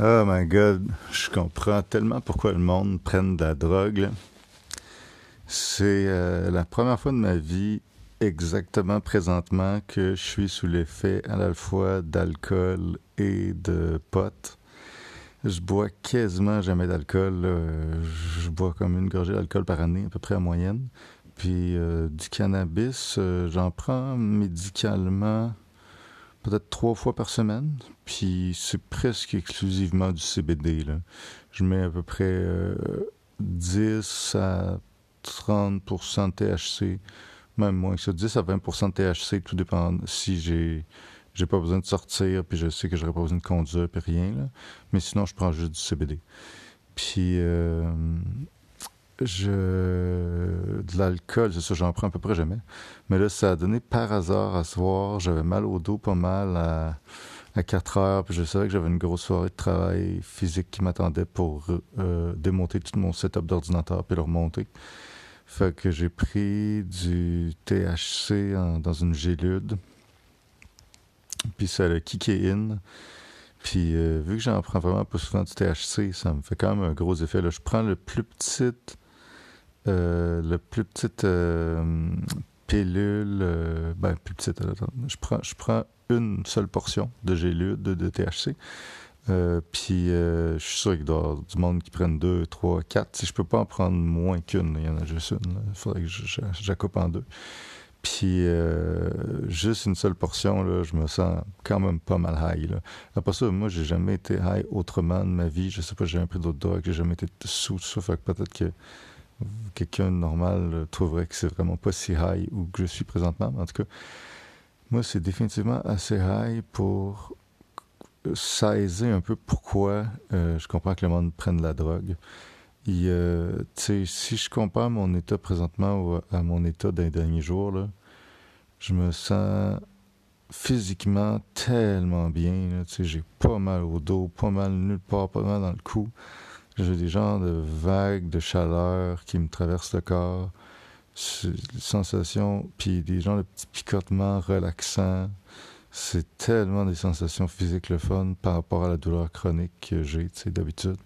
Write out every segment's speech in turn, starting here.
Oh my God, je comprends tellement pourquoi le monde prenne de la drogue. C'est euh, la première fois de ma vie, exactement présentement, que je suis sous l'effet à la fois d'alcool et de pot. Je bois quasiment jamais d'alcool. je bois comme une gorgée d'alcool par année, à peu près en moyenne. Puis euh, du cannabis, euh, j'en prends médicalement peut-être trois fois par semaine. Puis c'est presque exclusivement du CBD. Là. Je mets à peu près 10 euh, à 30 de THC, même moins que ça, 10 à 20 de THC, tout dépend si j'ai j'ai pas besoin de sortir, puis je sais que j'aurais pas besoin de conduire, puis rien. Là. Mais sinon, je prends juste du CBD. Puis euh, je de l'alcool, c'est ça, j'en prends à peu près jamais. Mais là, ça a donné par hasard à soir. J'avais mal au dos pas mal à, à 4 heures. Puis je savais que j'avais une grosse soirée de travail physique qui m'attendait pour euh, démonter tout mon setup d'ordinateur puis le remonter. Fait que j'ai pris du THC dans une gélude. Puis ça a kické in. Puis euh, vu que j'en prends vraiment pas souvent du THC, ça me fait quand même un gros effet. Là, je prends le plus petit euh, la plus petite euh, pilule, euh, ben plus petite, je prends, je prends une seule portion de gélude de, THC. puis je suis sûr qu'il y avoir du monde qui prenne deux, trois, quatre. Si je peux pas en prendre moins qu'une, il y en a juste une. Il faudrait que je, coupe en deux. Puis juste une seule portion, là, je me sens quand même pas mal high. Là. Après ça, moi, j'ai jamais été high autrement de ma vie. Je sais pas, j'ai un pris d'autres drogues, j'ai jamais été sous. Fait que peut-être que quelqu'un de normal trouverait que c'est vraiment pas si high où je suis présentement. En tout cas, moi, c'est définitivement assez high pour saisir un peu pourquoi euh, je comprends que le monde prenne de la drogue. Euh, si je compare mon état présentement à mon état d'un dernier jours, je me sens physiquement tellement bien. J'ai pas mal au dos, pas mal nulle part, pas mal dans le cou. J'ai des genres de vagues de chaleur qui me traversent le corps, sensations, puis des genres de petits picotements relaxants. C'est tellement des sensations physiques le fun par rapport à la douleur chronique que j'ai, tu sais, d'habitude.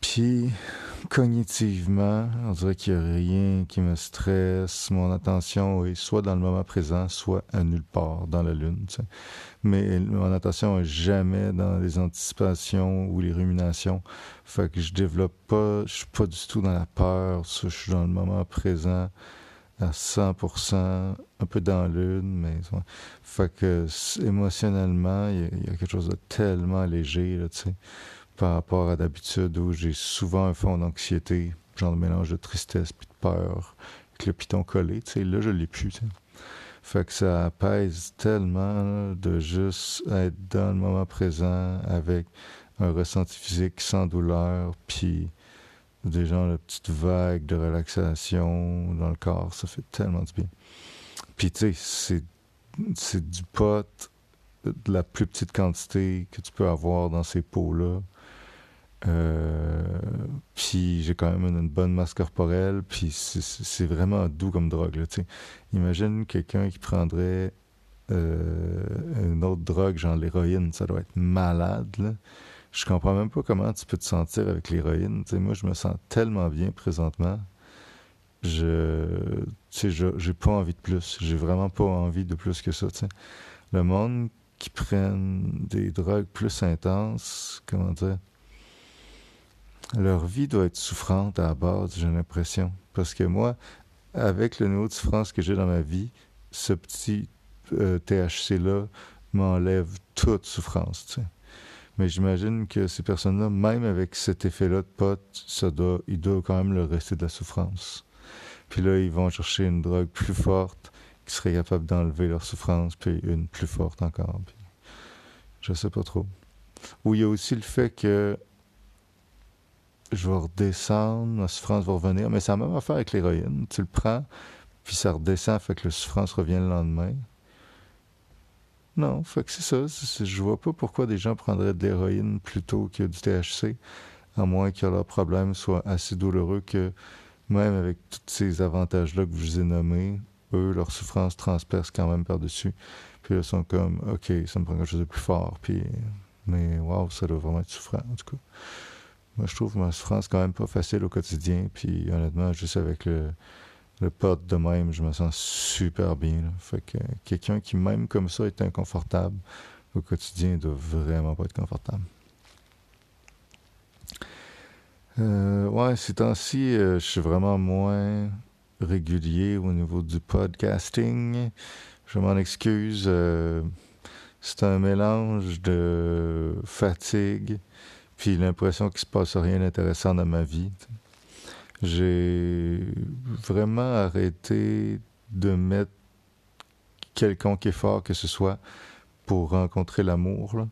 Puis, cognitivement, on dirait qu'il n'y a rien qui me stresse. Mon attention est soit dans le moment présent, soit à nulle part dans la lune. Mais mon attention est jamais dans les anticipations ou les ruminations. Fait que je développe pas, je suis pas du tout dans la peur. je suis dans le moment présent à 100%, un peu dans la lune, mais fait que émotionnellement, il y, a quelque chose de tellement léger, là, tu sais par rapport à d'habitude où j'ai souvent un fond d'anxiété, genre de mélange de tristesse puis de peur, avec le piton collé, tu sais, là, je l'ai plus, Fait que ça apaise tellement de juste être dans le moment présent avec un ressenti physique sans douleur, puis des gens de petites vagues de relaxation dans le corps, ça fait tellement du bien. Puis tu sais, c'est du pot de la plus petite quantité que tu peux avoir dans ces pots-là. Euh, puis j'ai quand même une, bonne masse corporelle, puis c'est vraiment doux comme drogue. Imagine quelqu'un qui prendrait euh, une autre drogue, genre l'héroïne, ça doit être malade. Je comprends même pas comment tu peux te sentir avec l'héroïne. Moi, je me sens tellement bien présentement. Je j'ai pas envie de plus. J'ai vraiment pas envie de plus que ça. Le monde qui prennent des drogues plus intenses, comment dire, leur vie doit être souffrante à la base, j'ai l'impression. Parce que moi, avec le niveau de souffrance que j'ai dans ma vie, ce petit euh, THC-là m'enlève toute souffrance. Mais j'imagine que ces personnes-là, même avec cet effet-là de pote, ça doit, il doit quand même leur rester de la souffrance. Puis là, ils vont chercher une drogue plus forte qui serait capable d'enlever leur souffrance, puis une plus forte encore. Puis je sais pas trop. Ou il y a aussi le fait que je vais redescendre, la souffrance va revenir. Mais c'est la même affaire avec l'héroïne. Tu le prends, puis ça redescend, fait que la souffrance revient le lendemain. Non, fait que c'est ça. je vois pas pourquoi des gens prendraient de l'héroïne plutôt que du THC, à moins que leur problème soit assez douloureux que même avec tous ces avantages-là que je vous ai nommés, eux, leur souffrance transperce quand même par-dessus. Puis ils sont comme, OK, ça me prend quelque chose de plus fort, puis Mais waouh, ça doit vraiment être souffrant, en tout cas. Moi, je trouve ma souffrance quand même pas facile au quotidien. Puis honnêtement, juste avec le, le pot de même, je me sens super bien. Fait que quelqu'un qui, même comme ça, est inconfortable au quotidien, doit vraiment pas être confortable. Euh, ouais, ces temps-ci, euh, je suis vraiment moins régulier au niveau du podcasting. Je m'en excuse. Euh, c'est un mélange de fatigue puis l'impression qu'il se passe rien d'intéressant dans ma vie. J'ai vraiment arrêté de mettre quelconque effort que ce soit pour rencontrer l'amour.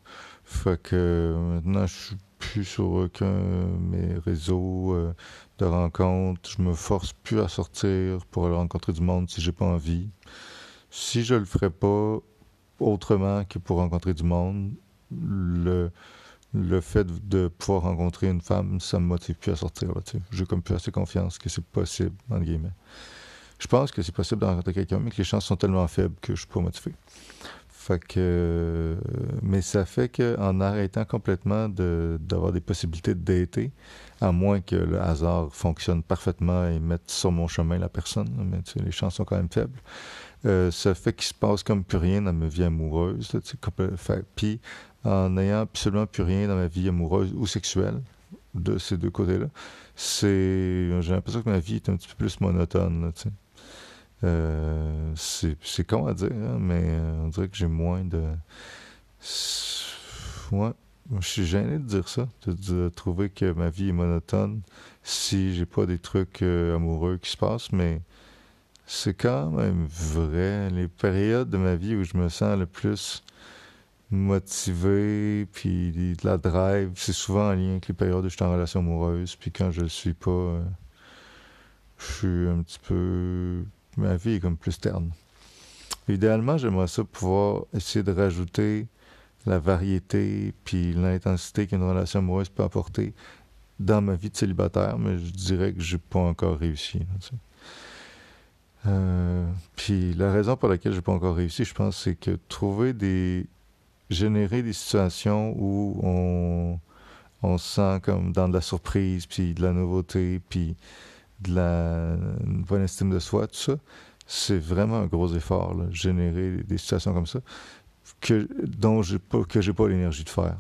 Fait que maintenant, je suis plus sur aucun de mes réseaux euh, de rencontres. Je me force plus à sortir pour aller rencontrer du monde si j'ai pas envie. Si je le ferais pas autrement que pour rencontrer du monde, le, le fait de pouvoir rencontrer une femme, ça me motive plus à sortir. J'ai comme plus assez confiance que c'est possible, entre guillemets. Je pense que c'est possible de rencontrer quelqu'un, mais que les chances sont tellement faibles que je suis pas motivé. Fait que, mais ça fait qu'en arrêtant complètement d'avoir des possibilités de dater, à moins que le hasard fonctionne parfaitement et mette sur mon chemin la personne, mais les chances sont quand même faibles. Euh, ça fait qu'il se passe comme plus rien dans ma vie amoureuse. puis en n'ayant absolument plus rien dans ma vie amoureuse ou sexuelle, de ces deux côtés-là, j'ai l'impression que ma vie est un petit peu plus monotone. Euh, c'est con à dire, hein, mais euh, on dirait que j'ai moins de. Ouais, je suis gêné de dire ça, de, trouver que ma vie est monotone si j'ai pas des trucs euh, amoureux qui se passent, mais c'est quand même vrai. Les périodes de ma vie où je me sens le plus motivé, puis de la drive, c'est souvent en lien avec les périodes où je suis en relation amoureuse, puis quand je le suis pas, je suis un petit peu... Ma vie est comme plus terne. Idéalement, j'aimerais ça pouvoir essayer de rajouter la variété puis l'intensité qu'une relation amoureuse peut apporter dans ma vie de célibataire, mais je dirais que j'ai pas encore réussi. Euh, puis la raison pour laquelle j'ai pas encore réussi, je pense, c'est que trouver des générer des situations où on, on se sent comme dans de la surprise, puis de la nouveauté, puis de la bonne estime de soi, tout ça, c'est vraiment un gros effort, générer des situations comme ça, que, dont j'ai pas, que j'ai pas l'énergie de faire.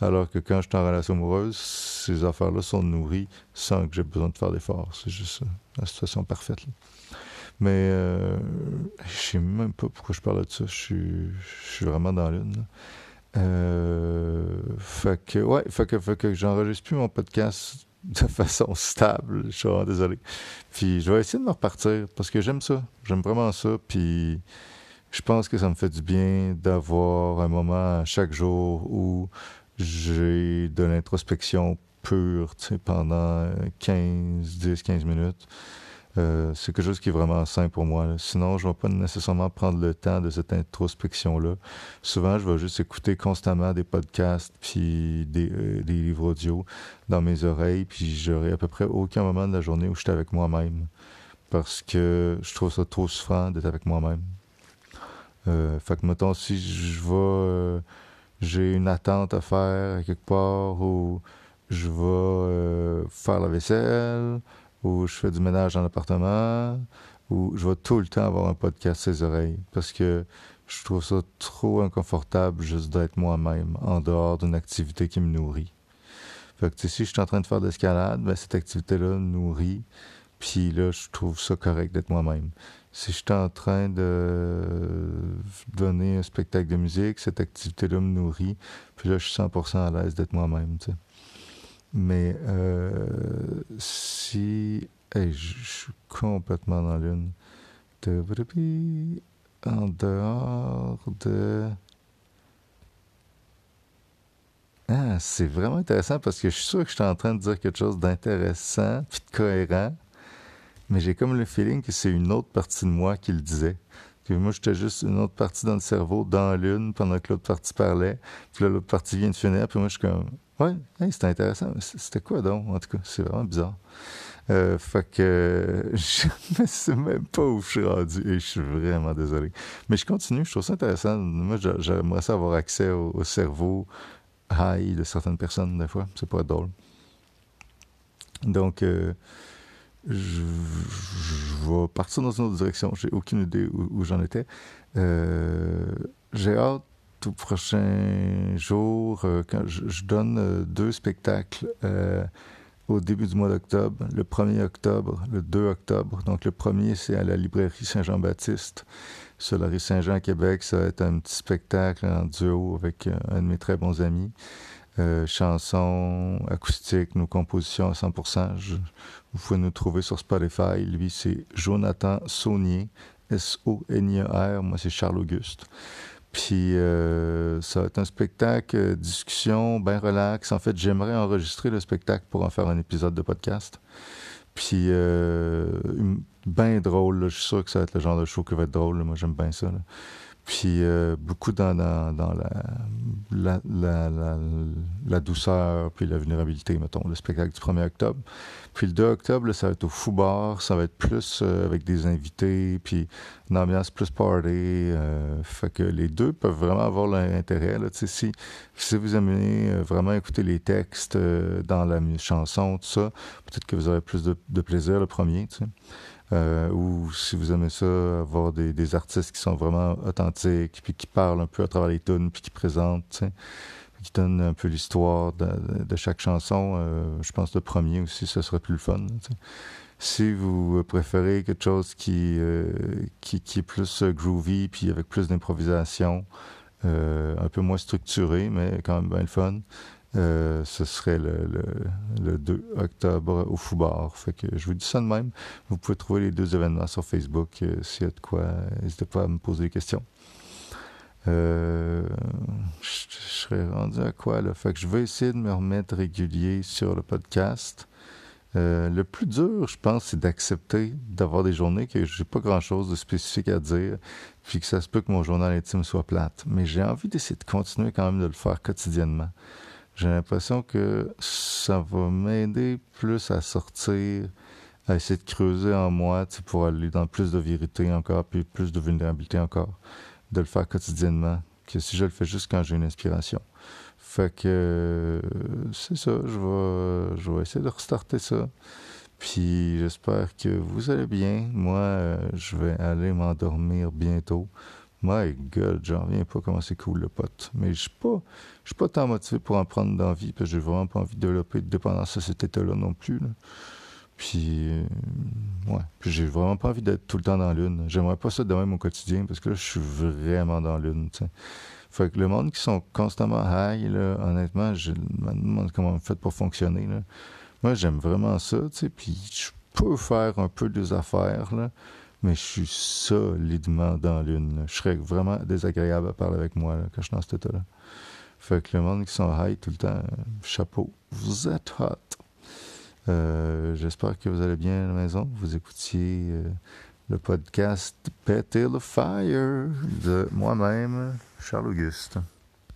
Alors que quand je suis en relation amoureuse, ces affaires-là sont nourries sans que j'ai besoin de faire d'efforts. C'est juste la situation parfaite. Mais euh, je sais même pas pourquoi je parle de ça. Je suis, je suis vraiment dans l'une. Euh, fait que, ouais, fait que, fait que j'enregistre plus mon podcast de façon stable. Je suis désolé. Puis je vais essayer de me repartir parce que j'aime ça. J'aime vraiment ça. Puis je pense que ça me fait du bien d'avoir un moment chaque jour où j'ai de l'introspection pure, pendant 15, 10, 15 minutes. Euh, c'est quelque chose qui est vraiment sain pour moi. Sinon, je ne vais pas nécessairement prendre le temps de cette introspection-là. Souvent, je vais juste écouter constamment des podcasts puis des, euh, des livres audio dans mes oreilles, puis j'aurai à peu près aucun moment de la journée où je suis avec moi-même. Parce que je trouve ça trop souffrant d'être avec moi-même. Euh, fait que, mettons, si je vais... J'ai une attente à faire quelque part ou je vais faire la vaisselle ou je fais du ménage dans l'appartement, ou je vais tout le temps avoir un podcast ses oreilles, parce que je trouve ça trop inconfortable juste d'être moi-même en dehors d'une activité qui me nourrit. Fait que si je suis en train de faire d'escalade, ben, cette activité-là me nourrit, puis là, je trouve ça correct d'être moi-même. Si je suis en train de donner un spectacle de musique, cette activité-là me nourrit, puis là, je suis 100% à l'aise d'être moi-même. Mais euh, si. je suis complètement dans l'une. En dehors de. Ah, c'est vraiment intéressant parce que je suis sûr que je suis en train de dire quelque chose d'intéressant puis de cohérent, mais j'ai comme le feeling que c'est une autre partie de moi qui le disait. Que moi, j'étais juste une autre partie dans le cerveau, dans l'une, pendant que l'autre partie parlait. Puis là, l'autre partie vient de finir. Puis moi, je suis comme, ouais, c'est intéressant. C'était quoi donc? En tout cas, c'est vraiment bizarre. Euh, fait que je ne sais même pas où je suis rendu et je suis vraiment désolé. Mais je continue, je trouve ça intéressant. Moi, j'aimerais ça avoir accès au, cerveau high de certaines personnes, des fois. C'est pas drôle. Donc, euh, je, vais partir dans une autre direction. J'ai aucune idée où, j'en étais. Euh, j'ai hâte tout prochain jour, euh, je, donne euh, deux spectacles euh, au début du mois d'octobre, le 1er octobre, le 2 octobre. Donc le premier, c'est à la librairie Saint-Jean-Baptiste, sur Saint-Jean à Québec. Ça va être un petit spectacle en duo avec un de mes très bons amis. chansons acoustiques, nos compositions à 100%. vous pouvez nous trouver sur Spotify. Lui, c'est Jonathan Saunier, S-O-N-I-E-R. Moi, c'est Charles Auguste. Puis euh, ça va être un spectacle, euh, discussion, bien relax. En fait, j'aimerais enregistrer le spectacle pour en faire un épisode de podcast. Puis euh, bien drôle, je suis sûr que ça va être le genre de show qui va être drôle. Moi, j'aime bien ça. Puis euh, beaucoup dans, dans, dans la, la, douceur, puis la vulnérabilité, mettons, le spectacle du 1er octobre. Puis le 2 octobre, ça va être au Foubar, ça va être plus euh, avec des invités, puis une ambiance plus party. Euh, fait que les deux peuvent vraiment avoir l'intérêt. Là, si, si vous aimez vraiment écouter les textes dans la chanson, tout ça, peut-être que vous aurez plus de, plaisir le premier. sais. Euh, ou si vous aimez ça, avoir des, artistes qui sont vraiment authentiques, puis qui parlent un peu à travers les tunes, puis qui présentent, qui donnent un peu l'histoire de, chaque chanson. Euh, je pense le premier aussi, ce serait plus le fun. Si vous préférez quelque chose euh, qui, est plus groovy, puis avec plus d'improvisation, un peu moins structuré, mais quand même bien le fun, euh, ce serait le, le, 2 octobre au Foubar. Fait que je vous dis ça de même. Vous pouvez trouver les deux événements sur Facebook. Euh, s'il y a de quoi, n'hésitez pas à me poser des questions. Euh, je, serais rendu à quoi là? Fait que je vais essayer de me remettre régulier sur le podcast. le plus dur, je pense, c'est d'accepter d'avoir des journées que j'ai pas grand chose de spécifique à dire, puis que ça se peut que mon journal intime soit plate. Mais j'ai envie d'essayer de continuer quand même de le faire quotidiennement j'ai l'impression que ça va m'aider plus à sortir, à essayer de creuser en moi pour aller dans plus de vérité encore, puis plus de vulnérabilité encore, de le faire quotidiennement, que si je le fais juste quand j'ai une inspiration. Fait que c'est ça, je vais, je vais essayer de restarter ça. Puis j'espère que vous allez bien. Moi, je vais aller m'endormir bientôt. My God, j'en reviens pas comment c'est cool le pote. Mais je suis pas, suis pas tant motivé pour en prendre d'envie parce que j'ai vraiment pas envie de développer de dépendance à cet état-là non plus. Puis, euh, ouais. Puis j'ai vraiment pas envie d'être tout le temps dans l'une. J'aimerais pas ça de même au quotidien parce que là, je suis vraiment dans l'une, tu Fait que le monde qui sont constamment high, là, honnêtement, je me demande comment on fait pour fonctionner. Moi, j'aime vraiment ça, tu sais. Puis je peux faire un peu des affaires, là mais je suis solidement dans l'une. Je serais vraiment désagréable à parler avec moi quand je suis dans cet état-là. Fait que le monde qui sont high tout le temps, chapeau, vous êtes hot. Euh, j'espère que vous allez bien à la maison. Vous écoutiez euh, le podcast Péter le Fire de moi-même, Charles Auguste.